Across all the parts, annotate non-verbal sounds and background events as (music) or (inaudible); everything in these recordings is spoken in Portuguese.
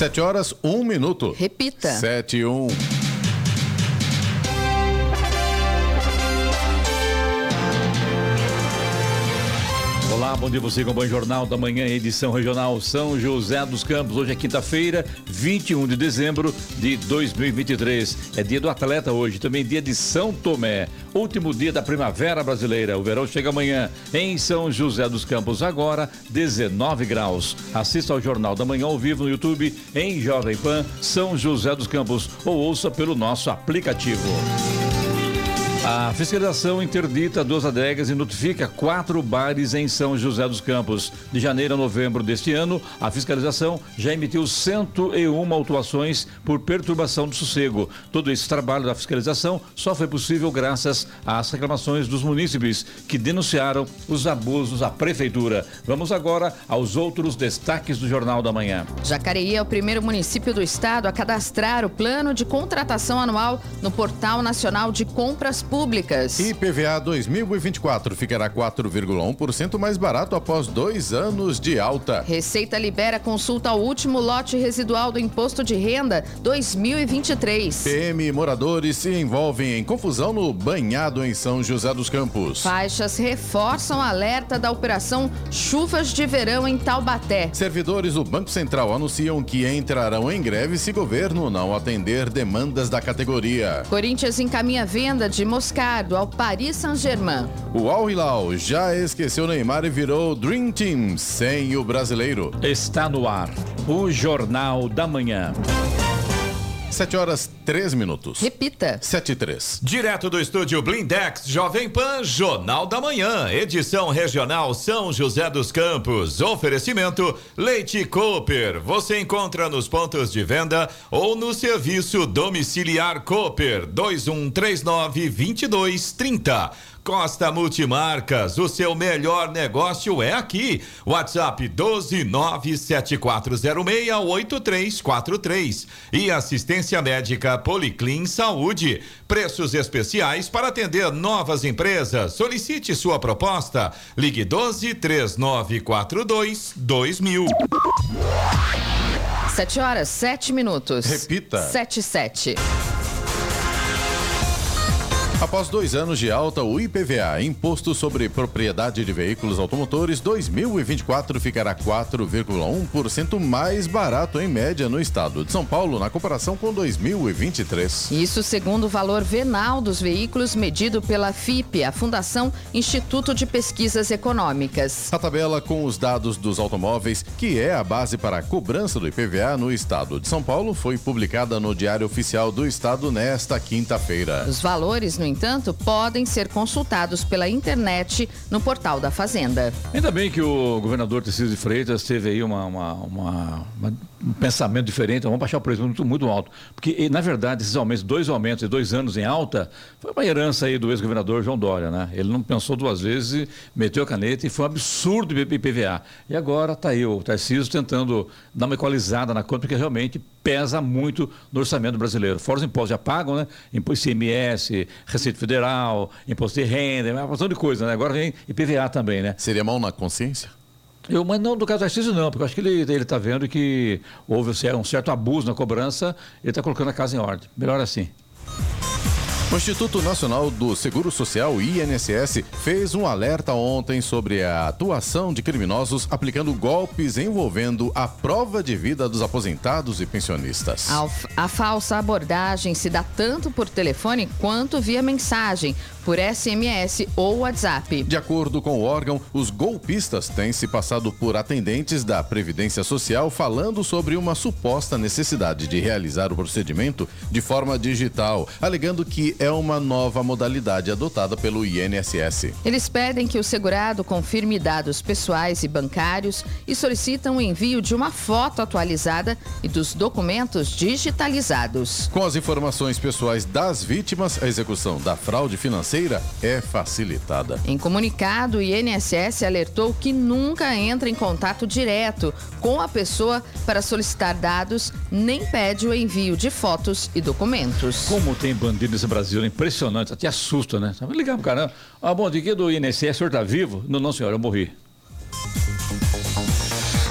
Sete horas, um minuto. Repita. Sete e um. Olá, bom dia você com o Bom Jornal da Manhã, edição regional São José dos Campos. Hoje é quinta-feira, 21 de dezembro de 2023. É dia do atleta hoje, também dia de São Tomé. Último dia da primavera brasileira. O verão chega amanhã em São José dos Campos, agora 19 graus. Assista ao Jornal da Manhã ao vivo no YouTube em Jovem Pan São José dos Campos ou ouça pelo nosso aplicativo. A fiscalização interdita duas adegas e notifica quatro bares em São José dos Campos. De janeiro a novembro deste ano, a fiscalização já emitiu 101 autuações por perturbação do sossego. Todo esse trabalho da fiscalização só foi possível graças às reclamações dos munícipes que denunciaram os abusos à prefeitura. Vamos agora aos outros destaques do Jornal da Manhã. Jacareí é o primeiro município do estado a cadastrar o plano de contratação anual no Portal Nacional de Compras Públicas. IPVA 2024 ficará 4,1% mais barato após dois anos de alta. Receita libera consulta ao último lote residual do Imposto de Renda 2023. PM e moradores se envolvem em confusão no banhado em São José dos Campos. Faixas reforçam alerta da operação Chuvas de Verão em Taubaté. Servidores do Banco Central anunciam que entrarão em greve se governo não atender demandas da categoria. Corinthians encaminha venda de Moscardo ao Paris Saint-Germain. O Al Hilal já esqueceu Neymar e virou Dream Team sem o brasileiro. Está no ar o Jornal da Manhã. 7 horas 3 minutos. Repita. 7 e 3. Direto do estúdio Blindex Jovem Pan, Jornal da Manhã, edição regional São José dos Campos. Oferecimento Leite Cooper. Você encontra nos pontos de venda ou no serviço domiciliar Cooper 2139 2230. Costa Multimarcas, o seu melhor negócio é aqui. WhatsApp 12974068343 e assistência médica Policlin Saúde. Preços especiais para atender novas empresas. Solicite sua proposta. Ligue 12 3942 2000. 7 horas, 7 minutos. Repita. 7 7. Após dois anos de alta, o IPVA, Imposto sobre Propriedade de Veículos Automotores 2024, ficará 4,1% mais barato em média no estado de São Paulo, na comparação com 2023. Isso segundo o valor venal dos veículos medido pela FIP, a Fundação Instituto de Pesquisas Econômicas. A tabela com os dados dos automóveis, que é a base para a cobrança do IPVA no estado de São Paulo, foi publicada no Diário Oficial do Estado nesta quinta-feira. Os valores, no entanto, podem ser consultados pela internet no portal da Fazenda. Ainda bem que o governador Tarcísio de Freitas teve aí uma, uma, uma, um pensamento diferente, vamos baixar o preço muito, muito alto. Porque, na verdade, esses aumentos, dois aumentos e dois anos em alta, foi uma herança aí do ex-governador João Dória, né? Ele não pensou duas vezes, meteu a caneta e foi um absurdo IPVA. E agora está aí o Tarcísio tentando dar uma equalizada na conta, porque realmente pesa muito no orçamento brasileiro. Fora os impostos já pagam, né? Imposto ICMS, Receita Federal, Imposto de Renda, uma porção de coisa, né? Agora vem IPVA também, né? Seria mão na consciência? Eu, mas não do caso do Tarcísio não, porque eu acho que ele está vendo que houve um certo abuso na cobrança, ele está colocando a casa em ordem. Melhor assim. O Instituto Nacional do Seguro Social, INSS, fez um alerta ontem sobre a atuação de criminosos aplicando golpes envolvendo a prova de vida dos aposentados e pensionistas. A, a falsa abordagem se dá tanto por telefone quanto via mensagem, por SMS ou WhatsApp. De acordo com o órgão, os golpistas têm se passado por atendentes da Previdência Social falando sobre uma suposta necessidade de realizar o procedimento de forma digital, alegando que é uma nova modalidade adotada pelo INSS. Eles pedem que o segurado confirme dados pessoais e bancários e solicitam o envio de uma foto atualizada e dos documentos digitalizados. Com as informações pessoais das vítimas, a execução da fraude financeira é facilitada. Em comunicado, o INSS alertou que nunca entra em contato direto com a pessoa para solicitar dados, nem pede o envio de fotos e documentos. Como tem bandido nesse Brasil, impressionante, até assusta, né? Ligar pro caramba. Ah, bom, de que do INSS, o senhor está vivo? Não, não, senhor, eu morri.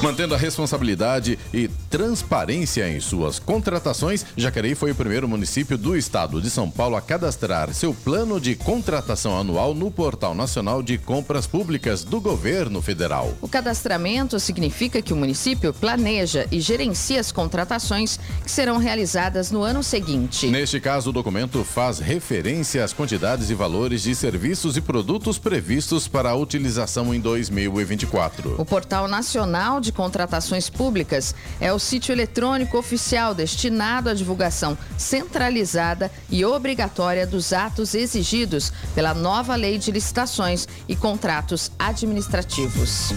Mantendo a responsabilidade e transparência em suas contratações, Jacareí foi o primeiro município do estado de São Paulo a cadastrar seu plano de contratação anual no Portal Nacional de Compras Públicas do Governo Federal. O cadastramento significa que o município planeja e gerencia as contratações que serão realizadas no ano seguinte. Neste caso, o documento faz referência às quantidades e valores de serviços e produtos previstos para a utilização em 2024. O Portal Nacional de de Contratações Públicas é o sítio eletrônico oficial destinado à divulgação centralizada e obrigatória dos atos exigidos pela nova Lei de Licitações e Contratos Administrativos.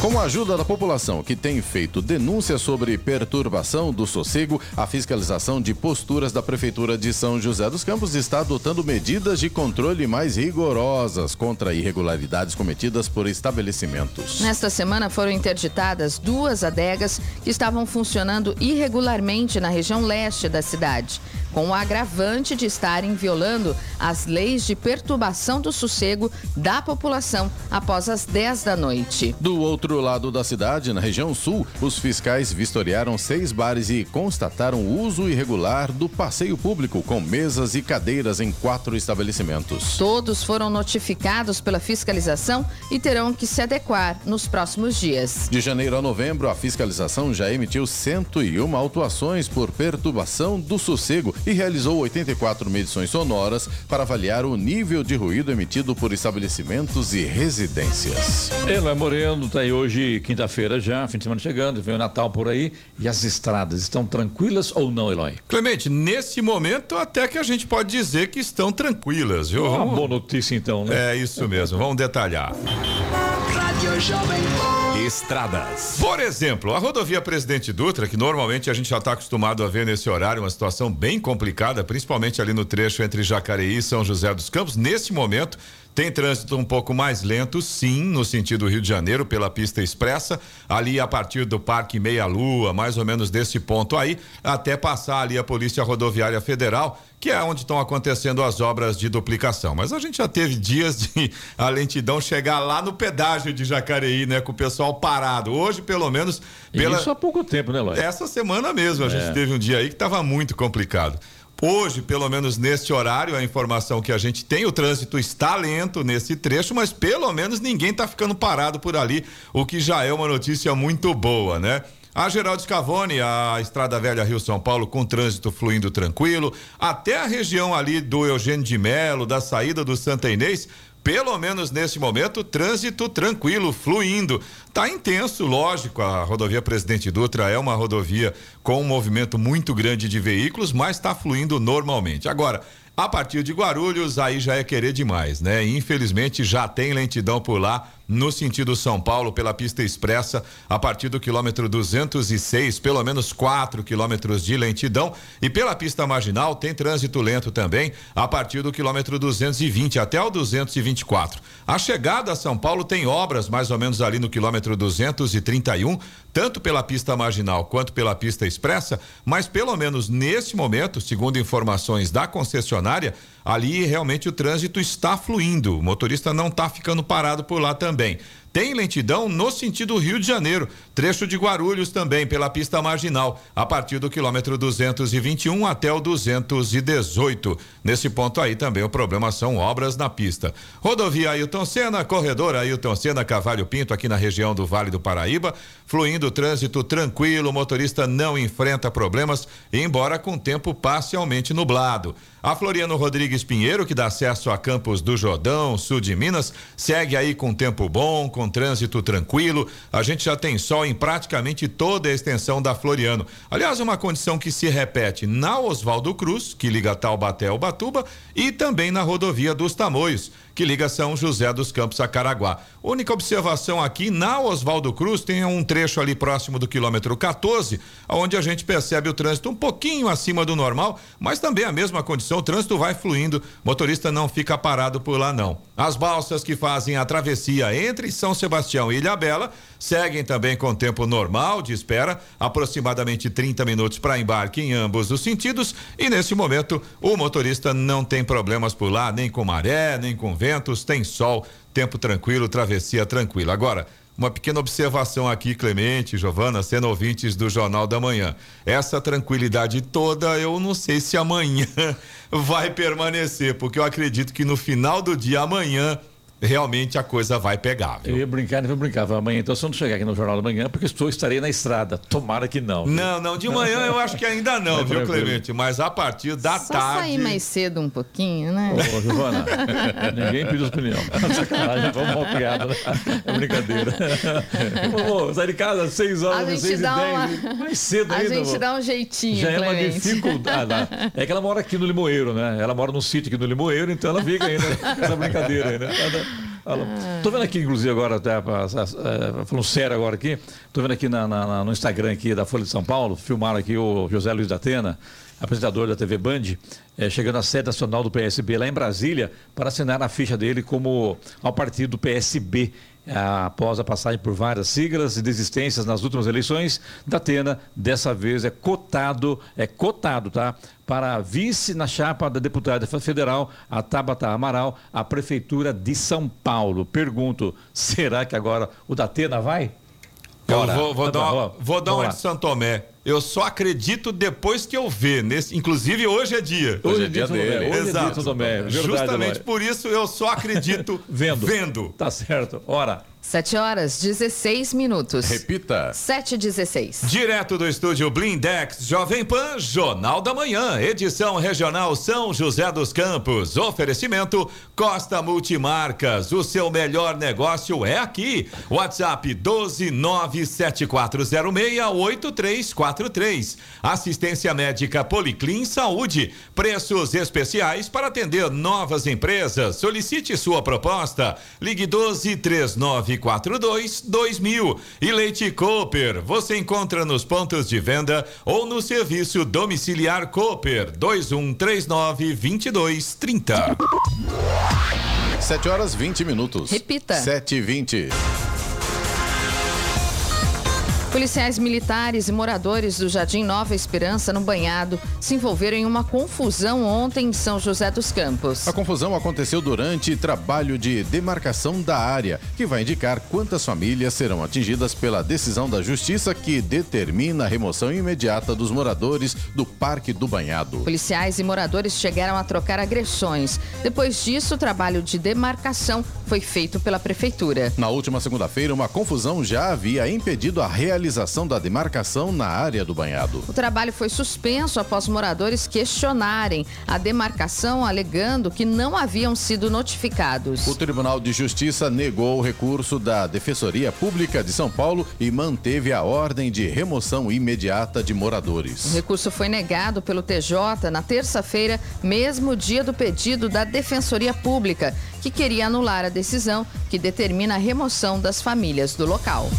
Com a ajuda da população que tem feito denúncias sobre perturbação do sossego, a fiscalização de posturas da Prefeitura de São José dos Campos está adotando medidas de controle mais rigorosas contra irregularidades cometidas por estabelecimentos. Nesta semana foram interditadas duas adegas que estavam funcionando irregularmente na região leste da cidade com o agravante de estarem violando as leis de perturbação do sossego da população após as 10 da noite. Do outro lado da cidade, na região sul, os fiscais vistoriaram seis bares e constataram o uso irregular do passeio público com mesas e cadeiras em quatro estabelecimentos. Todos foram notificados pela fiscalização e terão que se adequar nos próximos dias. De janeiro a novembro, a fiscalização já emitiu 101 autuações por perturbação do sossego e realizou 84 medições sonoras para avaliar o nível de ruído emitido por estabelecimentos e residências. Eloy Moreno está aí hoje, quinta-feira já, fim de semana chegando, vem o Natal por aí. E as estradas estão tranquilas ou não, Eloy? Clemente, nesse momento até que a gente pode dizer que estão tranquilas, viu? Uma boa notícia então, né? É isso mesmo, vamos detalhar. Estradas. Por exemplo, a rodovia Presidente Dutra, que normalmente a gente já está acostumado a ver nesse horário, uma situação bem complicada, principalmente ali no trecho entre Jacareí e São José dos Campos, nesse momento tem trânsito um pouco mais lento, sim, no sentido Rio de Janeiro, pela pista expressa, ali a partir do Parque Meia Lua, mais ou menos desse ponto aí, até passar ali a Polícia Rodoviária Federal, que é onde estão acontecendo as obras de duplicação. Mas a gente já teve dias de (laughs) a lentidão chegar lá no pedágio de Jacareí, né, com o pessoal parado. Hoje, pelo menos, pela... Isso há pouco tempo, né, Lóia? Essa semana mesmo, a é. gente teve um dia aí que estava muito complicado. Hoje, pelo menos neste horário, a informação que a gente tem, o trânsito está lento nesse trecho, mas pelo menos ninguém está ficando parado por ali, o que já é uma notícia muito boa, né? A Geraldo Scavone, a Estrada Velha Rio São Paulo, com trânsito fluindo tranquilo, até a região ali do Eugênio de Melo, da saída do Santa Inês, pelo menos nesse momento, trânsito tranquilo, fluindo. Tá intenso, lógico, a rodovia Presidente Dutra é uma rodovia com um movimento muito grande de veículos, mas está fluindo normalmente. Agora, a partir de Guarulhos, aí já é querer demais, né? Infelizmente já tem lentidão por lá no sentido São Paulo pela pista expressa a partir do quilômetro 206, pelo menos 4 quilômetros de lentidão e pela pista marginal tem trânsito lento também a partir do quilômetro 220 até o 224. A chegada a São Paulo tem obras mais ou menos ali no quilômetro 231, tanto pela pista marginal quanto pela pista expressa, mas pelo menos nesse momento, segundo informações da concessionária, ali realmente o trânsito está fluindo. O motorista não está ficando parado por lá também. Tem lentidão no sentido Rio de Janeiro, trecho de Guarulhos também pela pista marginal, a partir do quilômetro 221 até o 218. Nesse ponto aí também o problema são obras na pista. Rodovia Ailton Senna, corredor Ailton Senna, Cavalho Pinto, aqui na região do Vale do Paraíba, fluindo trânsito tranquilo, o motorista não enfrenta problemas, embora com tempo parcialmente nublado. A Floriano Rodrigues Pinheiro, que dá acesso a Campos do Jordão, sul de Minas, segue aí com tempo bom, com trânsito tranquilo. A gente já tem sol em praticamente toda a extensão da Floriano. Aliás, uma condição que se repete na Oswaldo Cruz, que liga Taubaté ao Batuba, e também na rodovia dos Tamoios que liga São José dos Campos a Caraguá. Única observação aqui, na Oswaldo Cruz tem um trecho ali próximo do quilômetro 14, onde a gente percebe o trânsito um pouquinho acima do normal, mas também a mesma condição, o trânsito vai fluindo, motorista não fica parado por lá não. As balsas que fazem a travessia entre São Sebastião e Ilhabela seguem também com tempo normal de espera, aproximadamente 30 minutos para embarque em ambos os sentidos, e nesse momento o motorista não tem problemas por lá, nem com maré, nem com vento ventos, tem sol, tempo tranquilo, travessia tranquila. Agora, uma pequena observação aqui, Clemente, Giovana, sendo ouvintes do Jornal da Manhã. Essa tranquilidade toda, eu não sei se amanhã (laughs) vai permanecer, porque eu acredito que no final do dia, amanhã, realmente a coisa vai pegar. Viu? Eu ia brincar, não vou brincar. Amanhã, então, se eu não chegar aqui no Jornal da Manhã, porque estou, estarei na estrada. Tomara que não. Viu? Não, não, de manhã eu acho que ainda (laughs) não, é viu, Clemente? Mas a partir da Só tarde. sair mais cedo um pouquinho, né? Ô, Giovana, (laughs) ninguém pediu opinião. (laughs) Sacanagem, vamos mal criado, né? É brincadeira. Vou sair de casa às 6 horas, às 6 e 10. Uma... Mais cedo a ainda. A gente vou. dá um jeitinho, Já é uma Clemente. dificuldade. Ah, é que ela mora aqui no Limoeiro, né? Ela mora num sítio aqui no Limoeiro, então ela fica ainda essa brincadeira aí, né? Estou vendo aqui, inclusive, agora, até, falando sério agora aqui, estou vendo aqui na, na, no Instagram aqui da Folha de São Paulo, filmaram aqui o José Luiz da Atena, apresentador da TV Band, é, chegando à sede nacional do PSB lá em Brasília para assinar a ficha dele como ao partido do PSB. Após a passagem por várias siglas e desistências nas últimas eleições, Datena, dessa vez, é cotado, é cotado, tá? Para vice na chapa da deputada federal, a Tabata Amaral, a Prefeitura de São Paulo. Pergunto, será que agora o Datena vai? Eu vou, vou, dar uma, vou dar uma de São Tomé. Eu só acredito depois que eu ver. Nesse, inclusive, hoje é dia. Hoje, é dia dele. Hoje Exato. É dia. Verdade, Justamente por isso eu só acredito (laughs) vendo. vendo. Tá certo. Ora. 7 horas 16 minutos. Repita. 7 16 Direto do estúdio Blindex, Jovem Pan, Jornal da Manhã, edição regional São José dos Campos. Oferecimento Costa Multimarcas. O seu melhor negócio é aqui. WhatsApp 12974068343. Assistência médica Policlin Saúde. Preços especiais para atender novas empresas. Solicite sua proposta. Ligue 12 39 42 2000 e Leite Cooper. Você encontra nos pontos de venda ou no serviço domiciliar Cooper 2139 2230. 7 horas 20 minutos. Repita. 7 e 20. Policiais militares e moradores do Jardim Nova Esperança, no Banhado, se envolveram em uma confusão ontem em São José dos Campos. A confusão aconteceu durante trabalho de demarcação da área, que vai indicar quantas famílias serão atingidas pela decisão da Justiça que determina a remoção imediata dos moradores do Parque do Banhado. Policiais e moradores chegaram a trocar agressões. Depois disso, o trabalho de demarcação foi feito pela Prefeitura. Na última segunda-feira, uma confusão já havia impedido a realização da demarcação na área do banhado. O trabalho foi suspenso após moradores questionarem a demarcação, alegando que não haviam sido notificados. O Tribunal de Justiça negou o recurso da Defensoria Pública de São Paulo e manteve a ordem de remoção imediata de moradores. O recurso foi negado pelo TJ na terça-feira, mesmo dia do pedido da Defensoria Pública, que queria anular a decisão que determina a remoção das famílias do local.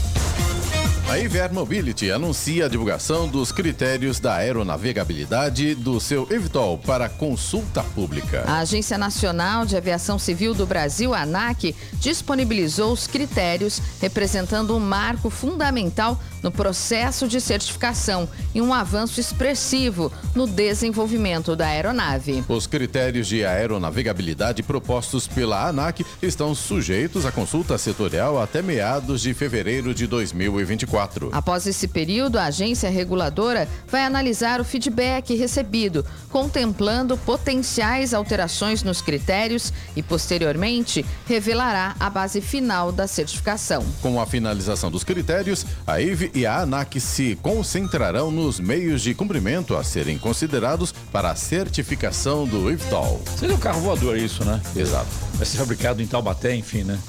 A Iver Mobility anuncia a divulgação dos critérios da aeronavegabilidade do seu Evitol para consulta pública. A Agência Nacional de Aviação Civil do Brasil, ANAC, disponibilizou os critérios representando um marco fundamental no processo de certificação e um avanço expressivo no desenvolvimento da aeronave. Os critérios de aeronavegabilidade propostos pela ANAC estão sujeitos à consulta setorial até meados de fevereiro de 2024. Após esse período, a agência reguladora vai analisar o feedback recebido, contemplando potenciais alterações nos critérios e, posteriormente, revelará a base final da certificação. Com a finalização dos critérios, a IVE e a ANAC se concentrarão nos meios de cumprimento a serem considerados para a certificação do IVTOL. Seria um carro voador isso, né? Exato. Vai ser fabricado em Taubaté, enfim, né?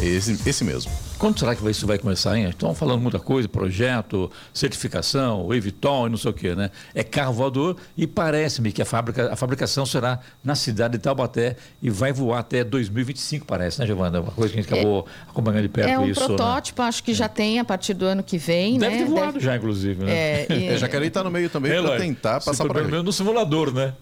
Esse, esse mesmo. Quando será que isso vai começar, hein? Estão falando muita coisa, projeto, certificação, Eviton e não sei o quê, né? É carro voador e parece-me que a, fábrica, a fabricação será na cidade de Taubaté e vai voar até 2025, parece, né, Giovana? Uma coisa que a gente acabou é, acompanhando de perto É um isso, protótipo, né? acho que já tem a partir do ano que vem, Deve né? ter voado Deve... já, inclusive, né? É, (laughs) e... é, Jacareí está no meio também é, para tentar passar para pelo no simulador, né?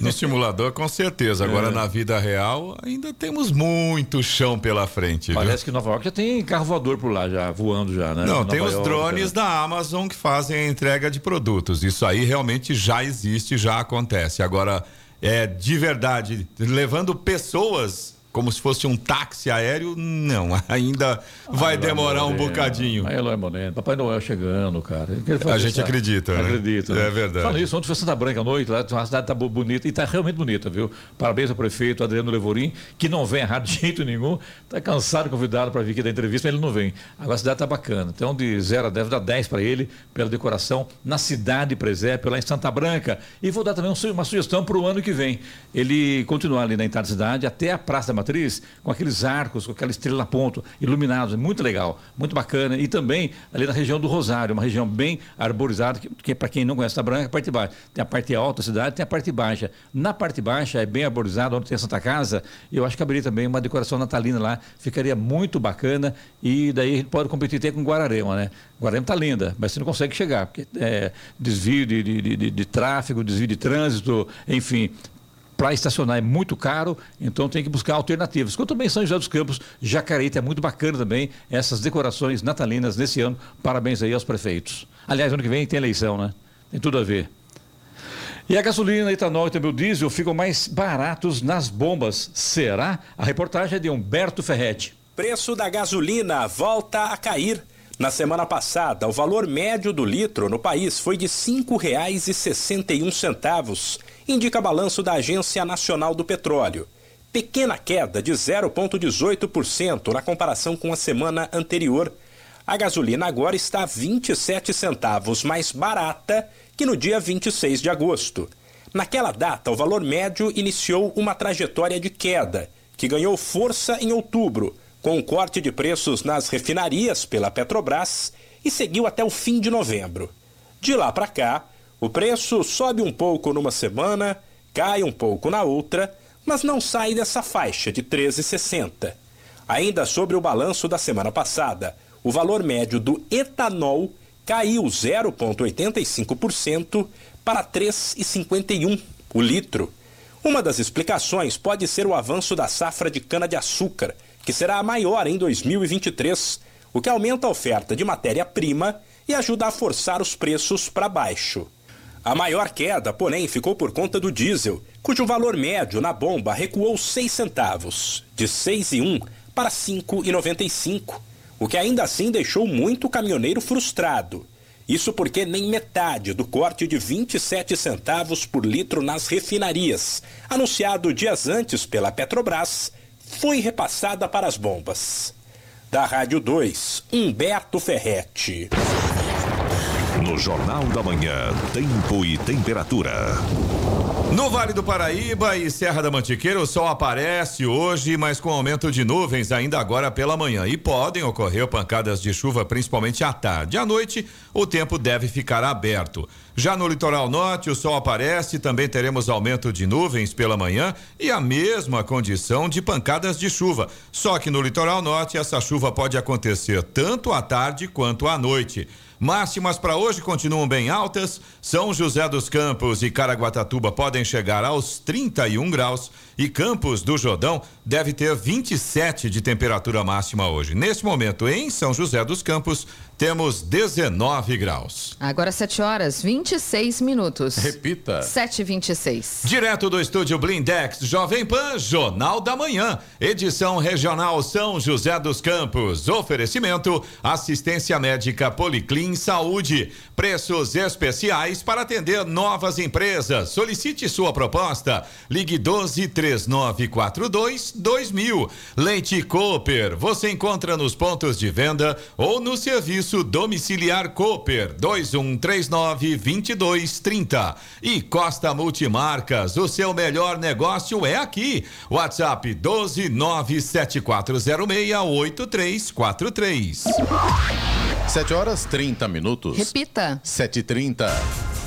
No simulador, com certeza. Agora, na vida real, ainda temos muito chão pela frente. Parece viu? que Nova York já tem carro voador por lá, já voando já, né? Não, Nova tem os York, drones né? da Amazon que fazem a entrega de produtos. Isso aí realmente já existe, já acontece. Agora, é de verdade, levando pessoas como se fosse um táxi aéreo, não, (laughs) ainda vai demorar um bocadinho. Aí Eloy Moreno, Papai Noel chegando, cara. A gente acredita, né? Acredita. Né? É verdade. Falando isso, ontem foi Santa Branca à noite, lá a cidade tá bonita e tá realmente bonita, viu? Parabéns ao prefeito Adriano Levorim, que não vem errado de jeito nenhum, tá cansado, convidado para vir aqui da entrevista, mas ele não vem. Agora a cidade tá bacana. Então, de 0 a 10, dá 10 para ele, pela decoração na cidade presépio, lá em Santa Branca. E vou dar também uma sugestão para o ano que vem. Ele continuar ali na entrada da cidade, até a Praça da Matriz, com aqueles arcos, com aquela estrela ponto, iluminados. É muito legal, muito bacana. E também ali na região do Rosário, uma região bem arborizada, que, que para quem não conhece a Branca, é a parte de baixo. Tem a parte alta da cidade, tem a parte baixa. Na parte baixa é bem arborizada, onde tem a Santa Casa, eu acho que caberia também uma decoração natalina lá, ficaria muito bacana. E daí a gente pode competir até com Guararema, né? Guararema está linda, mas você não consegue chegar, porque é desvio de, de, de, de tráfego, desvio de trânsito, enfim, para estacionar é muito caro, então tem que buscar alternativas. Quanto também São José dos Campos, Jacareí, é muito bacana também essas decorações natalinas nesse ano. Parabéns aí aos prefeitos. Aliás, ano que vem tem eleição, né? Tem tudo a ver. E a gasolina, etanol e também o diesel ficam mais baratos nas bombas. Será? A reportagem é de Humberto Ferretti. Preço da gasolina volta a cair. Na semana passada, o valor médio do litro no país foi de R$ 5,61, indica balanço da Agência Nacional do Petróleo. Pequena queda de 0,18% na comparação com a semana anterior. A gasolina agora está 27 centavos mais barata que no dia 26 de agosto. Naquela data, o valor médio iniciou uma trajetória de queda, que ganhou força em outubro com o corte de preços nas refinarias pela Petrobras e seguiu até o fim de novembro. De lá para cá, o preço sobe um pouco numa semana, cai um pouco na outra, mas não sai dessa faixa de 13,60. Ainda sobre o balanço da semana passada, o valor médio do etanol caiu 0,85% para 3,51 o litro. Uma das explicações pode ser o avanço da safra de cana-de-açúcar, que será a maior em 2023, o que aumenta a oferta de matéria-prima e ajuda a forçar os preços para baixo. A maior queda, porém, ficou por conta do diesel, cujo valor médio na bomba recuou 6 centavos, de 6,1 para 5,95, o que ainda assim deixou muito caminhoneiro frustrado. Isso porque nem metade do corte de 27 centavos por litro nas refinarias, anunciado dias antes pela Petrobras, foi repassada para as bombas. Da Rádio 2, Humberto Ferretti. No Jornal da Manhã, Tempo e Temperatura. No Vale do Paraíba e Serra da Mantiqueira, o sol aparece hoje, mas com aumento de nuvens ainda agora pela manhã. E podem ocorrer pancadas de chuva, principalmente à tarde. À noite, o tempo deve ficar aberto. Já no litoral norte, o sol aparece, também teremos aumento de nuvens pela manhã e a mesma condição de pancadas de chuva. Só que no litoral norte, essa chuva pode acontecer tanto à tarde quanto à noite. Máximas para hoje continuam bem altas. São José dos Campos e Caraguatatuba podem chegar aos 31 graus e Campos do Jordão deve ter 27 de temperatura máxima hoje. Neste momento, em São José dos Campos, temos 19 graus. Agora 7 horas 26 minutos. Repita. 7h26. Direto do estúdio Blindex, Jovem Pan, Jornal da Manhã. Edição regional São José dos Campos. Oferecimento: assistência médica Policlin Saúde. Preços especiais para atender novas empresas. Solicite sua proposta. Ligue 12 3942 2000. Leite Cooper. Você encontra nos pontos de venda ou no serviço Domiciliar Cooper 2139 2230. E Costa Multimarcas, o seu melhor negócio é aqui. WhatsApp 12974068343. 7 horas 30 minutos. Repita. 7h30.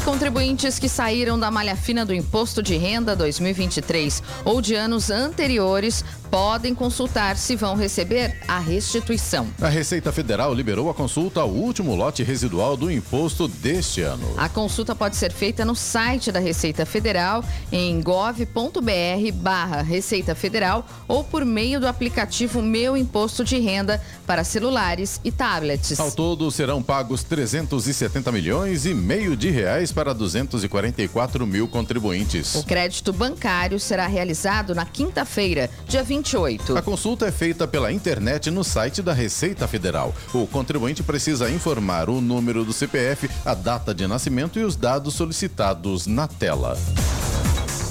Contribuintes que saíram da malha fina do Imposto de Renda 2023 ou de anos anteriores podem consultar se vão receber a restituição. A Receita Federal liberou a consulta ao último lote residual do imposto deste ano. A consulta pode ser feita no site da Receita Federal em gov.br/barra Receita Federal ou por meio do aplicativo Meu Imposto de Renda para celulares e tablets. Ao todo serão pagos 370 milhões e meio de reais para 244 mil contribuintes. O crédito bancário será realizado na quinta-feira, dia 28. A consulta é feita pela internet no site da Receita Federal. O contribuinte precisa informar o número do CPF, a data de nascimento e os dados solicitados na tela.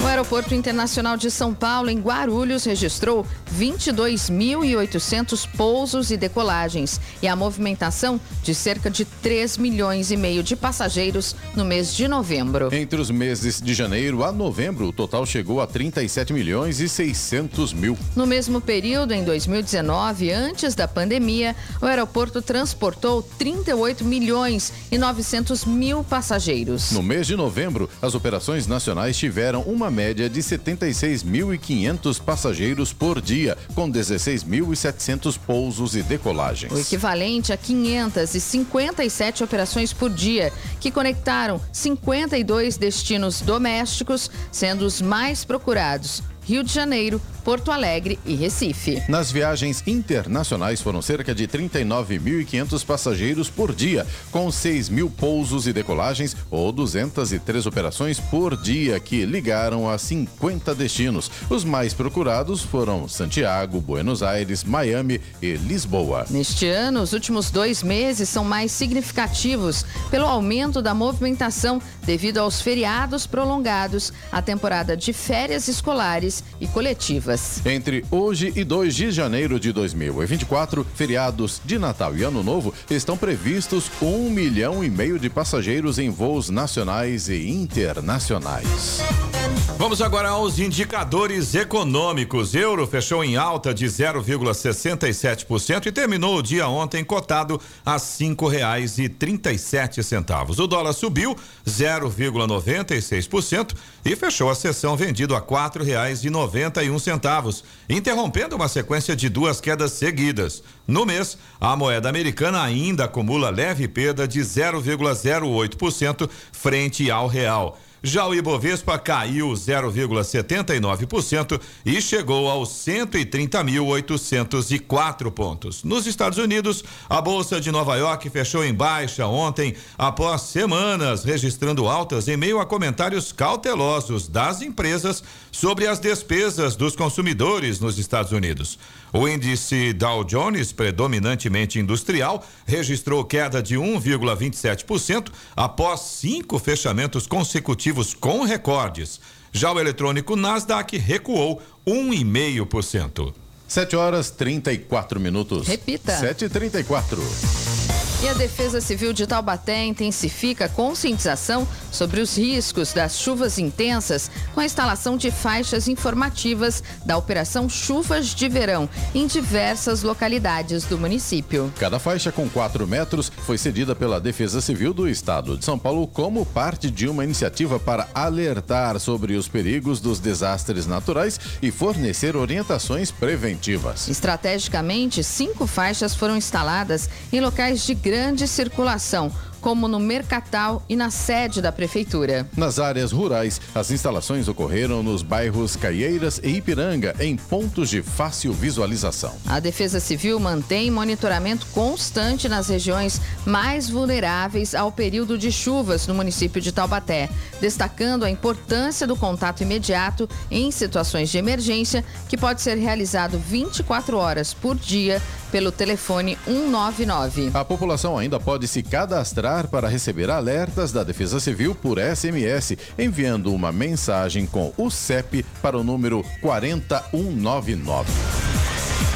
O Aeroporto Internacional de São Paulo, em Guarulhos, registrou 22.800 pousos e decolagens e a movimentação de cerca de 3 milhões e meio de passageiros no mês de novembro. Entre os meses de janeiro a novembro, o total chegou a 37 milhões e 600 mil. No mesmo período, em 2019, antes da pandemia, o aeroporto transportou 38 milhões e 900 mil passageiros. No mês de novembro, as operações nacionais tiveram uma média de 76.500 passageiros por dia, com 16.700 pousos e decolagens. O equivalente a 557 operações por dia, que conectaram 52 destinos domésticos, sendo os mais procurados Rio de Janeiro, Porto Alegre e Recife. Nas viagens internacionais foram cerca de 39.500 passageiros por dia, com 6 mil pousos e decolagens ou 203 operações por dia que ligaram a 50 destinos. Os mais procurados foram Santiago, Buenos Aires, Miami e Lisboa. Neste ano, os últimos dois meses são mais significativos pelo aumento da movimentação devido aos feriados prolongados, a temporada de férias escolares e coletivas. Entre hoje e 2 de janeiro de 2024, feriados de Natal e Ano Novo, estão previstos um milhão e meio de passageiros em voos nacionais e internacionais. Vamos agora aos indicadores econômicos. Euro fechou em alta de 0,67% e terminou o dia ontem cotado a cinco reais e trinta e sete centavos. O dólar subiu 0,96% e fechou a sessão vendido a quatro reais e noventa e um centavos, interrompendo uma sequência de duas quedas seguidas. No mês, a moeda americana ainda acumula leve perda de 0,08% frente ao real. Já o Ibovespa caiu 0,79% e chegou aos 130.804 pontos. Nos Estados Unidos, a Bolsa de Nova York fechou em baixa ontem, após semanas registrando altas em meio a comentários cautelosos das empresas sobre as despesas dos consumidores nos Estados Unidos. O índice Dow Jones, predominantemente industrial, registrou queda de 1,27% após cinco fechamentos consecutivos com recordes. Já o eletrônico Nasdaq recuou 1,5%. 7 horas 34 minutos. Repita. 7h34. E a Defesa Civil de Taubaté intensifica a conscientização sobre os riscos das chuvas intensas com a instalação de faixas informativas da Operação Chuvas de Verão em diversas localidades do município. Cada faixa com 4 metros foi cedida pela Defesa Civil do Estado de São Paulo como parte de uma iniciativa para alertar sobre os perigos dos desastres naturais e fornecer orientações preventivas. Estrategicamente, cinco faixas foram instaladas em locais de grande circulação, como no Mercatal e na sede da Prefeitura. Nas áreas rurais, as instalações ocorreram nos bairros Caieiras e Ipiranga, em pontos de fácil visualização. A Defesa Civil mantém monitoramento constante nas regiões mais vulneráveis ao período de chuvas no município de Taubaté, destacando a importância do contato imediato em situações de emergência, que pode ser realizado 24 horas por dia pelo telefone 199. A população ainda pode se cadastrar para receber alertas da Defesa Civil por SMS, enviando uma mensagem com o CEP para o número 40199.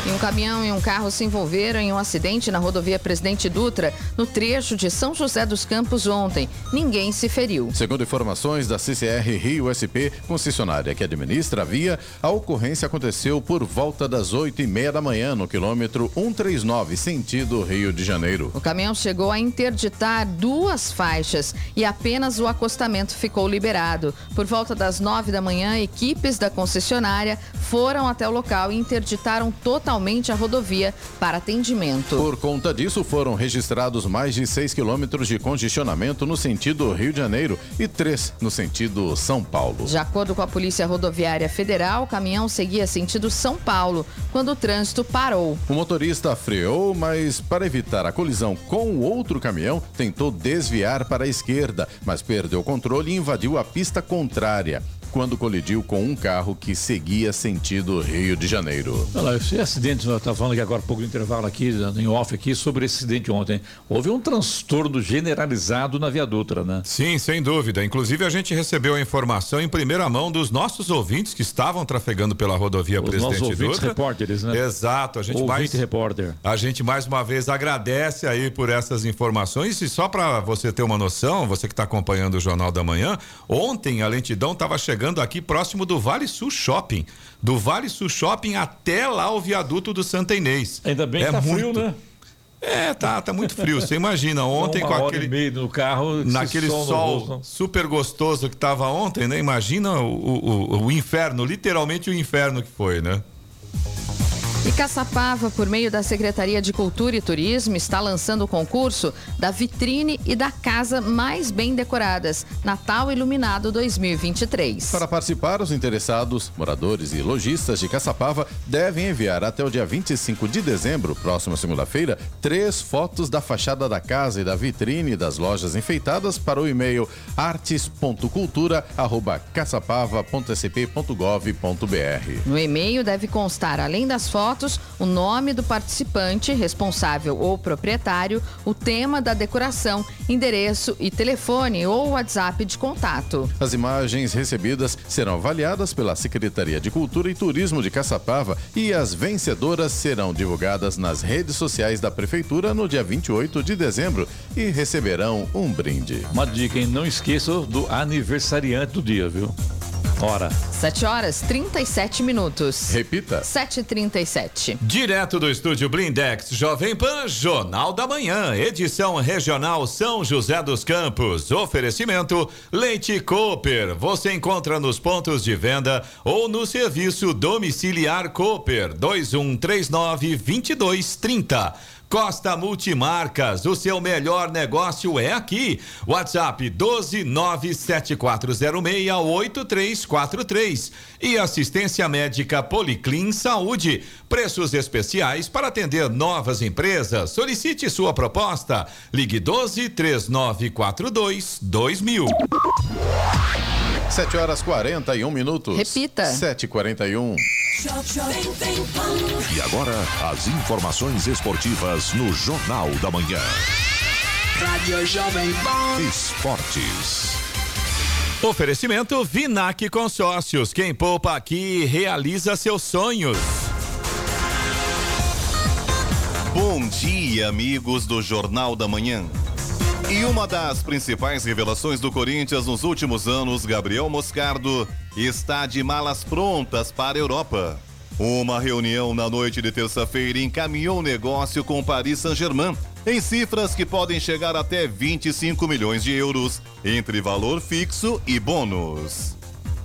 E um caminhão e um carro se envolveram em um acidente na rodovia Presidente Dutra, no trecho de São José dos Campos ontem. Ninguém se feriu. Segundo informações da CCR Rio SP, concessionária que administra a via, a ocorrência aconteceu por volta das oito e meia da manhã no quilômetro 139, sentido Rio de Janeiro. O caminhão chegou a interditar duas faixas e apenas o acostamento ficou liberado. Por volta das nove da manhã, equipes da concessionária foram até o local e interditaram totalmente a rodovia para atendimento. Por conta disso, foram registrados mais de 6 quilômetros de congestionamento no sentido Rio de Janeiro e 3 no sentido São Paulo. De acordo com a Polícia Rodoviária Federal, o caminhão seguia sentido São Paulo quando o trânsito parou. O motorista freou, mas para evitar a colisão com o outro caminhão, tentou desviar para a esquerda, mas perdeu o controle e invadiu a pista contrária quando colidiu com um carro que seguia sentido Rio de Janeiro. Olha, esse acidente, nós estávamos falando aqui agora, pouco intervalo aqui, em off aqui, sobre esse acidente ontem. Houve um transtorno generalizado na Via Dutra, né? Sim, sem dúvida. Inclusive, a gente recebeu a informação em primeira mão dos nossos ouvintes que estavam trafegando pela rodovia Os Presidente nossos ouvintes Dutra. repórteres, né? Exato. A gente Ouvinte mais repórter. A gente mais uma vez agradece aí por essas informações e só para você ter uma noção, você que está acompanhando o Jornal da Manhã, ontem a lentidão estava chegando aqui próximo do Vale Sul Shopping, do Vale Sul Shopping até lá o viaduto do Santa Inês. Ainda bem que É tá frio, muito- né? É, tá, tá muito frio. Você imagina ontem com aquele meia no carro, naquele sol rosto. super gostoso que tava ontem, né? Imagina o, o, o inferno, literalmente o inferno que foi, né? E Caçapava, por meio da Secretaria de Cultura e Turismo, está lançando o concurso da vitrine e da casa mais bem decoradas, Natal Iluminado 2023. Para participar, os interessados, moradores e lojistas de Caçapava devem enviar até o dia 25 de dezembro, próxima segunda-feira, três fotos da fachada da casa e da vitrine das lojas enfeitadas para o e-mail artes.cultura@caçapava.sp.gov.br. No e-mail deve constar, além das fotos, o nome do participante, responsável ou proprietário, o tema da decoração, endereço e telefone ou WhatsApp de contato. As imagens recebidas serão avaliadas pela Secretaria de Cultura e Turismo de Caçapava e as vencedoras serão divulgadas nas redes sociais da Prefeitura no dia 28 de dezembro e receberão um brinde. Uma dica, hein? Não esqueça do aniversariante do dia, viu? Ora, 7 horas 37 minutos. Repita. 7h37. Direto do estúdio Blindex Jovem Pan, Jornal da Manhã, edição regional São José dos Campos. Oferecimento Leite Cooper. Você encontra nos pontos de venda ou no serviço domiciliar Cooper 2139 2230. Costa Multimarcas, o seu melhor negócio é aqui. WhatsApp 12974068343 e assistência médica Policlin Saúde. Preços especiais para atender novas empresas. Solicite sua proposta. Ligue 12 3942 2000. 7 horas 41 minutos. Repita. 7h41. E agora, as informações esportivas no Jornal da Manhã. Rádio Jovem Pan. Esportes. Oferecimento Vinac Consórcios. Quem poupa aqui realiza seus sonhos. Bom dia, amigos do Jornal da Manhã. E uma das principais revelações do Corinthians nos últimos anos, Gabriel Moscardo, está de malas prontas para a Europa. Uma reunião na noite de terça-feira encaminhou o negócio com Paris Saint-Germain, em cifras que podem chegar até 25 milhões de euros, entre valor fixo e bônus.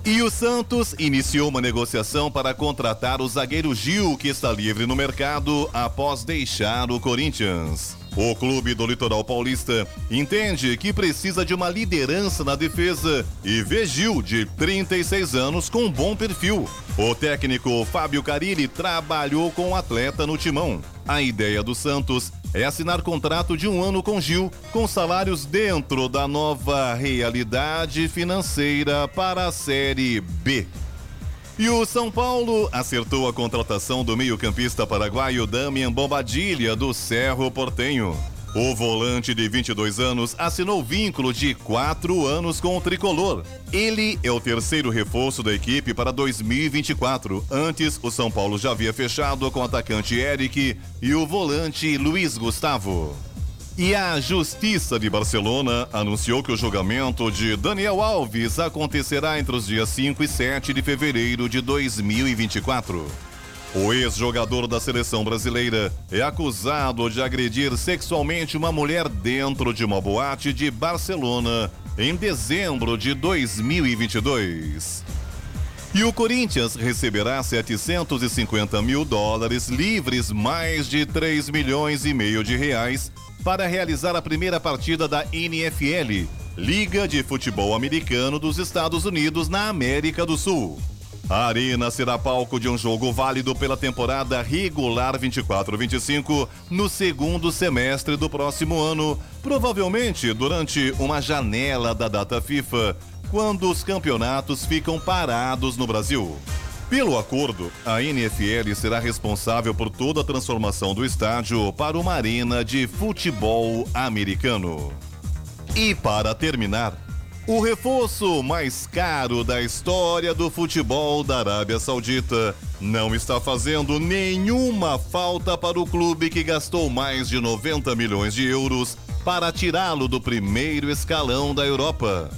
E o Santos iniciou uma negociação para contratar o zagueiro Gil, que está livre no mercado após deixar o Corinthians. O clube do Litoral Paulista entende que precisa de uma liderança na defesa e vê Gil, de 36 anos, com bom perfil. O técnico Fábio Carilli trabalhou com o atleta no timão. A ideia do Santos é assinar contrato de um ano com Gil, com salários dentro da nova realidade financeira para a Série B. E o São Paulo acertou a contratação do meio-campista paraguaio Damian Bombadilha do Cerro Portenho. O volante de 22 anos assinou vínculo de quatro anos com o tricolor. Ele é o terceiro reforço da equipe para 2024. Antes, o São Paulo já havia fechado com o atacante Eric e o volante Luiz Gustavo. E a Justiça de Barcelona anunciou que o julgamento de Daniel Alves acontecerá entre os dias 5 e 7 de fevereiro de 2024. O ex-jogador da seleção brasileira é acusado de agredir sexualmente uma mulher dentro de uma boate de Barcelona em dezembro de 2022. E o Corinthians receberá 750 mil dólares livres, mais de 3 milhões e meio de reais, para realizar a primeira partida da NFL, Liga de Futebol Americano dos Estados Unidos na América do Sul. A Arena será palco de um jogo válido pela temporada regular 24-25 no segundo semestre do próximo ano, provavelmente durante uma janela da data FIFA, quando os campeonatos ficam parados no Brasil. Pelo acordo, a NFL será responsável por toda a transformação do estádio para uma arena de futebol americano. E para terminar, o reforço mais caro da história do futebol da Arábia Saudita não está fazendo nenhuma falta para o clube que gastou mais de 90 milhões de euros para tirá-lo do primeiro escalão da Europa.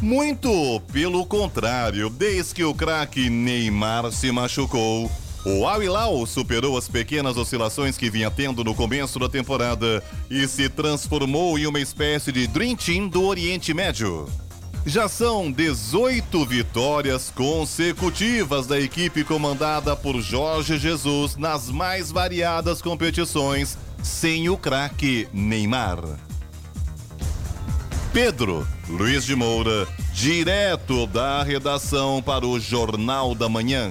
Muito pelo contrário, desde que o craque Neymar se machucou, o Al Hilal superou as pequenas oscilações que vinha tendo no começo da temporada e se transformou em uma espécie de Dream Team do Oriente Médio. Já são 18 vitórias consecutivas da equipe comandada por Jorge Jesus nas mais variadas competições, sem o craque Neymar. Pedro Luiz de Moura, direto da redação para o Jornal da Manhã.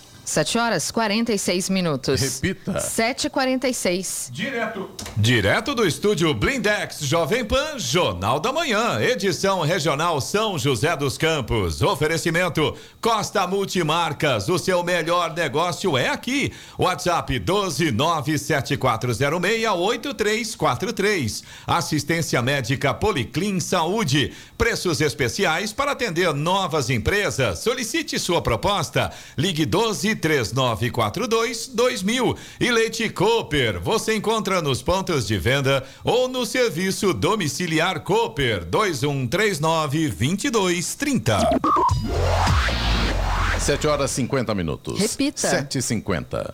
7 horas 46 minutos. Repita. 7h46. Direto. Direto do estúdio Blindex Jovem Pan, Jornal da Manhã, edição regional São José dos Campos. Oferecimento Costa Multimarcas, o seu melhor negócio é aqui. WhatsApp 12974068343. Assistência médica Policlin Saúde. Preços especiais para atender novas empresas. Solicite sua proposta. Ligue 12 3942 2000. E Leite Cooper, você encontra nos pontos de venda ou no serviço domiciliar Cooper 2139 2230. 7 horas 50 minutos. Repita. 7h50.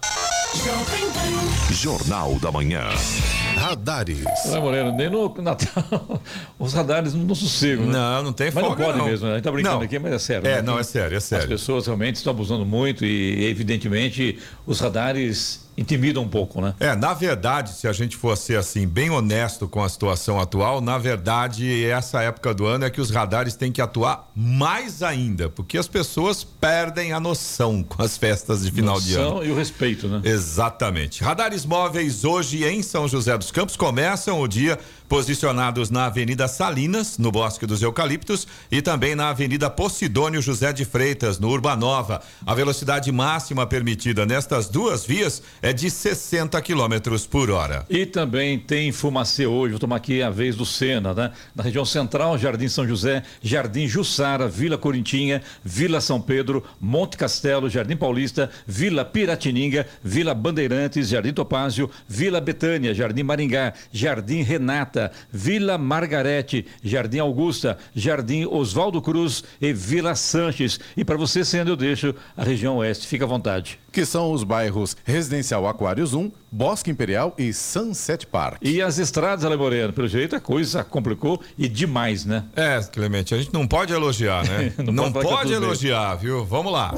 Jornal da Manhã. Radares. Não é, Moreno, nem no Natal (laughs) os radares não, não sossegam, né? Não, não tem Mas não folga, pode não. mesmo, né? A gente tá brincando Não. aqui, mas é sério. É, né? não, é sério, é As sério. pessoas realmente estão abusando muito e, evidentemente, os radares intimidam um pouco, né? É, na verdade, se a gente for ser assim, bem honesto com a situação atual, na verdade, essa época do ano é que os radares têm que atuar mais ainda, porque as pessoas perdem a noção (laughs) com as festas de final de ano. Noção E o respeito, né? Exatamente. Radares móveis hoje em São José dos Campos começam o dia posicionados na Avenida Salinas, no Bosque dos Eucaliptos, e também na Avenida Posidônio José de Freitas, no Urbanova. A velocidade máxima permitida nestas duas vias é de 60 quilômetros por hora. E também tem Fumacê hoje, vou tomar aqui a vez do Sena, né? Na região central, Jardim São José, Jardim Jussara, Vila Corintinha, Vila São Pedro, Monte Castelo, Jardim Paulista, Vila Piratininga, Vila Bandeirantes, Jardim Topázio, Vila Betânia, Jardim Maringá, Jardim Renata, Vila Margarete, Jardim Augusta, Jardim Oswaldo Cruz e Vila Sanches. E para você sendo, eu deixo a região oeste. Fica à vontade. Que são os bairros Residencial Aquários 1, Bosque Imperial e Sunset Park. E as estradas, Ale Moreno, pelo jeito a coisa complicou e demais, né? É, Clemente, a gente não pode elogiar, né? (laughs) Não não pode pode é bem. elogiar, viu? Vamos lá.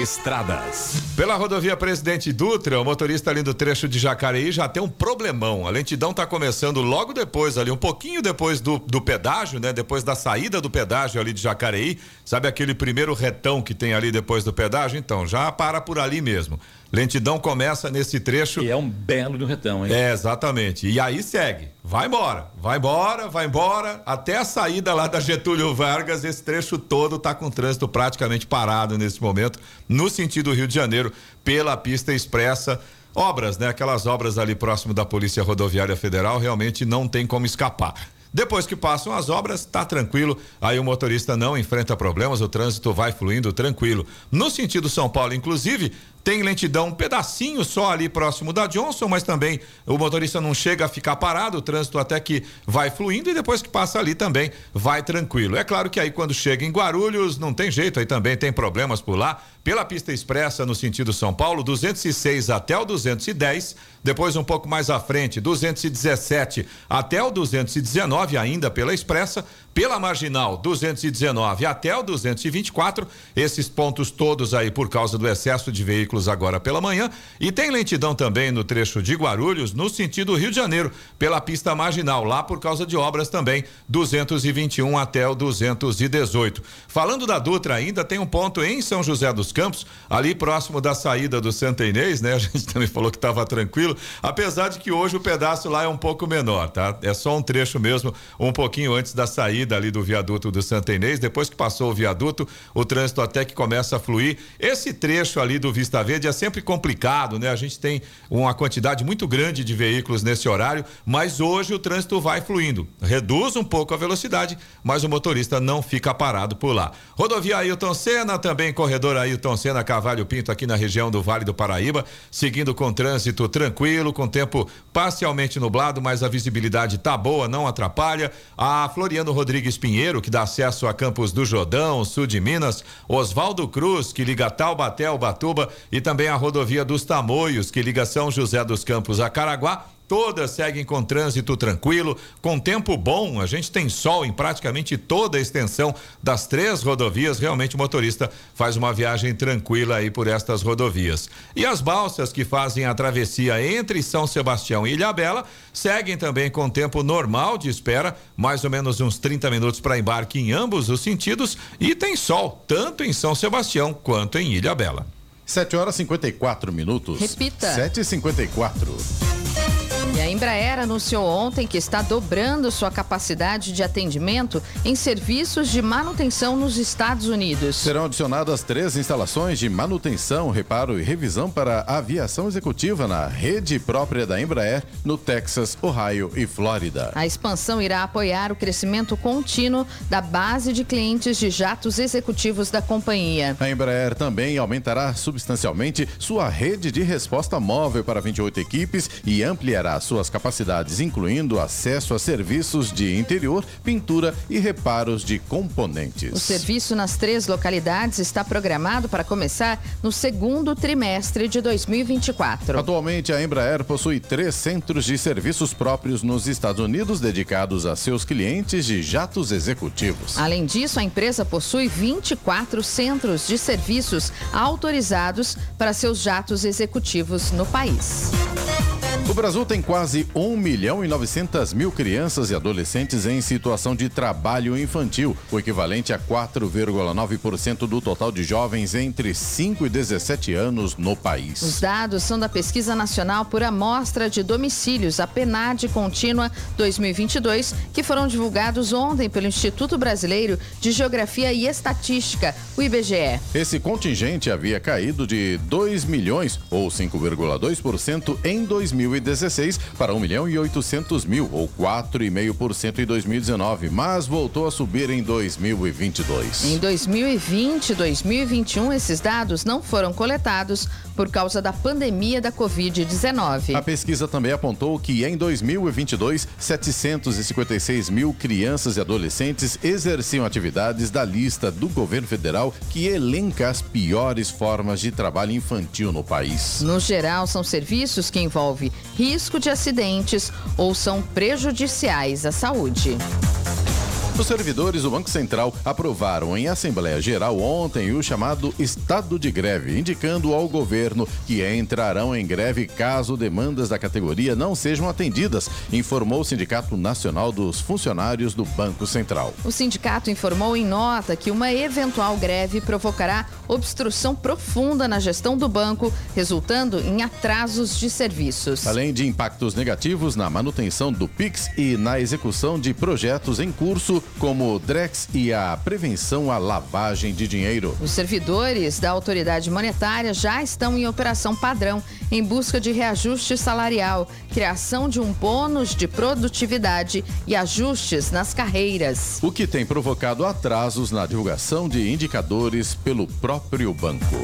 Estradas. Pela rodovia Presidente Dutra, o motorista ali do trecho de Jacareí já tem um problemão. A lentidão está começando logo depois ali, um pouquinho depois do, do pedágio, né? Depois da saída do pedágio ali de Jacareí. Sabe aquele primeiro retão que tem ali depois do pedágio? Então, já para por ali mesmo. Lentidão começa nesse trecho. E é um belo de um retão, hein? É, exatamente. E aí segue. Vai embora, vai embora, vai embora. Até a saída lá da Getúlio Vargas, esse trecho todo tá com o trânsito praticamente parado nesse momento, no sentido Rio de Janeiro, pela pista expressa. Obras, né? Aquelas obras ali próximo da Polícia Rodoviária Federal, realmente não tem como escapar. Depois que passam as obras, tá tranquilo, aí o motorista não enfrenta problemas, o trânsito vai fluindo tranquilo. No sentido São Paulo, inclusive, tem lentidão um pedacinho só ali próximo da Johnson, mas também o motorista não chega a ficar parado, o trânsito até que vai fluindo e depois que passa ali também vai tranquilo. É claro que aí quando chega em Guarulhos não tem jeito, aí também tem problemas por lá. Pela pista expressa no sentido São Paulo, 206 até o 210, depois um pouco mais à frente, 217 até o 219 ainda pela expressa, pela marginal 219 até o 224, esses pontos todos aí por causa do excesso de veículos agora pela manhã, e tem lentidão também no trecho de Guarulhos no sentido Rio de Janeiro, pela pista marginal, lá por causa de obras também, 221 até o 218. Falando da Dutra ainda tem um ponto em São José dos Campos, ali próximo da saída do Santa Inês, né? (laughs) A gente também falou que estava tranquilo, apesar de que hoje o pedaço lá é um pouco menor, tá? É só um trecho mesmo, um pouquinho antes da saída ali do viaduto do Santa Inês, depois que passou o viaduto, o trânsito até que começa a fluir. Esse trecho ali do Vista Verde é sempre complicado, né? A gente tem uma quantidade muito grande de veículos nesse horário, mas hoje o trânsito vai fluindo. Reduz um pouco a velocidade, mas o motorista não fica parado por lá. Rodovia Ailton Senna, também corredor Ailton Senna Cavalho Pinto aqui na região do Vale do Paraíba, seguindo com trânsito tranquilo, com tempo parcialmente nublado, mas a visibilidade tá boa, não atrapalha. A Floriano Rodrigues Pinheiro, que dá acesso a Campos do Jordão, sul de Minas, Oswaldo Cruz, que liga Taubaté ao Batuba, e também a rodovia dos Tamoios, que liga São José dos Campos a Caraguá. Todas seguem com trânsito tranquilo, com tempo bom. A gente tem sol em praticamente toda a extensão das três rodovias. Realmente o motorista faz uma viagem tranquila aí por estas rodovias. E as balsas que fazem a travessia entre São Sebastião e Ilhabela seguem também com tempo normal de espera, mais ou menos uns 30 minutos para embarque em ambos os sentidos. E tem sol, tanto em São Sebastião quanto em Ilhabela. 7 horas e 54 minutos. Repita. 7 e 54 E a Embraer anunciou ontem que está dobrando sua capacidade de atendimento em serviços de manutenção nos Estados Unidos. Serão adicionadas três instalações de manutenção, reparo e revisão para a aviação executiva na rede própria da Embraer no Texas, Ohio e Flórida. A expansão irá apoiar o crescimento contínuo da base de clientes de jatos executivos da companhia. A Embraer também aumentará substancialmente sua rede de resposta móvel para 28 equipes e ampliará suas capacidades, incluindo acesso a serviços de interior, pintura e reparos de componentes. O serviço nas três localidades está programado para começar no segundo trimestre de 2024. Atualmente, a Embraer possui três centros de serviços próprios nos Estados Unidos dedicados a seus clientes de jatos executivos. Além disso, a empresa possui 24 centros de serviços autorizados para seus jatos executivos no país. O Brasil tem quase 1 milhão e 900 mil crianças e adolescentes em situação de trabalho infantil, o equivalente a 4,9% do total de jovens entre 5 e 17 anos no país. Os dados são da Pesquisa Nacional por Amostra de Domicílios, a PNAD Contínua 2022, que foram divulgados ontem pelo Instituto Brasileiro de Geografia e Estatística, o IBGE. Esse contingente havia caído de 2 milhões, ou 5,2%, em 2021 2016 para 1 milhão e 800 mil, ou 4,5% em 2019, mas voltou a subir em 2022. Em 2020 e 2021, esses dados não foram coletados por causa da pandemia da Covid-19. A pesquisa também apontou que em 2022, 756 mil crianças e adolescentes exerciam atividades da lista do governo federal que elenca as piores formas de trabalho infantil no país. No geral, são serviços que envolvem risco de acidentes ou são prejudiciais à saúde. Os servidores do Banco Central aprovaram em Assembleia Geral ontem o chamado estado de greve, indicando ao governo que entrarão em greve caso demandas da categoria não sejam atendidas, informou o Sindicato Nacional dos Funcionários do Banco Central. O sindicato informou em nota que uma eventual greve provocará obstrução profunda na gestão do banco, resultando em atrasos de serviços. Além de impactos negativos na manutenção do PIX e na execução de projetos em curso, como o Drex e a prevenção à lavagem de dinheiro. Os servidores da autoridade monetária já estão em operação padrão em busca de reajuste salarial, criação de um bônus de produtividade e ajustes nas carreiras. O que tem provocado atrasos na divulgação de indicadores pelo próprio banco.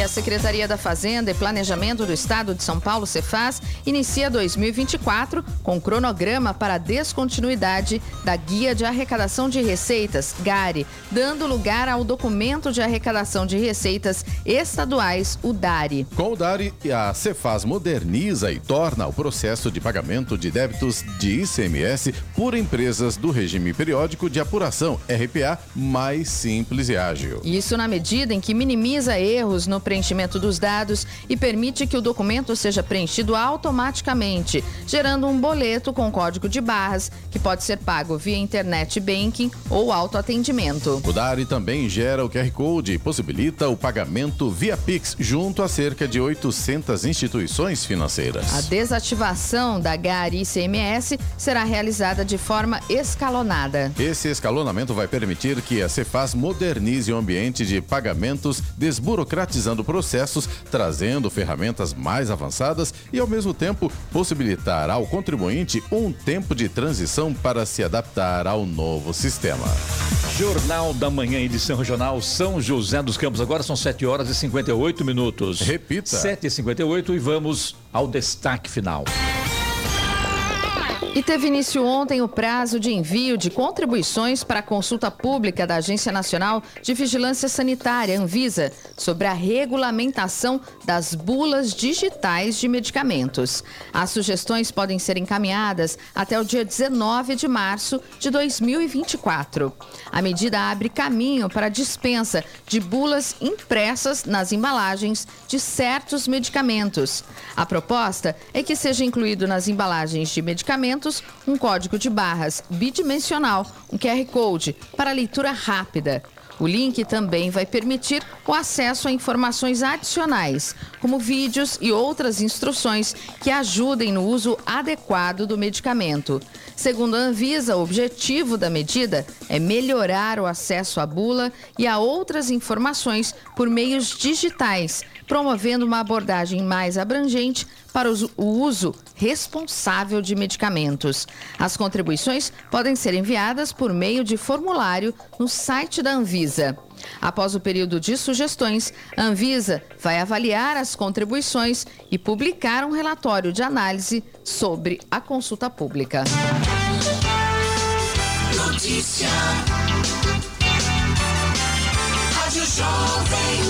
E a Secretaria da Fazenda e Planejamento do Estado de São Paulo, Cefaz, inicia 2024 com cronograma para a descontinuidade da Guia de Arrecadação de Receitas, GARI, dando lugar ao Documento de Arrecadação de Receitas Estaduais, o DARI. Com o DARI, a Cefaz moderniza e torna o processo de pagamento de débitos de ICMS por empresas do regime periódico de apuração, RPA, mais simples e ágil. Isso na medida em que minimiza erros no preenchimento dos dados e permite que o documento seja preenchido automaticamente, gerando um boleto com código de barras que pode ser pago via internet banking ou autoatendimento. O DARI também gera o QR Code e possibilita o pagamento via Pix junto a cerca de 800 instituições financeiras. A desativação da GARI ICMS será realizada de forma escalonada. Esse escalonamento vai permitir que a Cefaz modernize o ambiente de pagamentos, desburocratizando processos, trazendo ferramentas mais avançadas e, ao mesmo tempo, possibilitar ao contribuinte um tempo de transição para se adaptar ao novo sistema. Jornal da Manhã, edição regional São José dos Campos. Agora são 7 horas e 58 minutos. Repita. 7 e 58 e vamos ao destaque final. E teve início ontem o prazo de envio de contribuições para a consulta pública da Agência Nacional de Vigilância Sanitária, Anvisa, sobre a regulamentação das bulas digitais de medicamentos. As sugestões podem ser encaminhadas até o dia 19 de março de 2024. A medida abre caminho para a dispensa de bulas impressas nas embalagens de certos medicamentos. A proposta é que seja incluído nas embalagens de medicamentos um código de barras bidimensional, um QR Code, para leitura rápida. O link também vai permitir o acesso a informações adicionais, como vídeos e outras instruções que ajudem no uso adequado do medicamento. Segundo a Anvisa, o objetivo da medida é melhorar o acesso à bula e a outras informações por meios digitais, promovendo uma abordagem mais abrangente para o uso responsável de medicamentos. As contribuições podem ser enviadas por meio de formulário no site da Anvisa. Após o período de sugestões, a Anvisa vai avaliar as contribuições e publicar um relatório de análise sobre a consulta pública. Notícia. Rádio Jovem.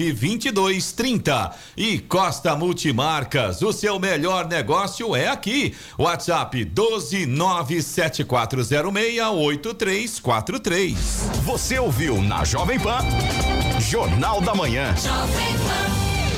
2230. E Costa Multimarcas, o seu melhor negócio é aqui. WhatsApp 12974068343. Você ouviu na Jovem Pan, Jornal da Manhã. Jovem Pan.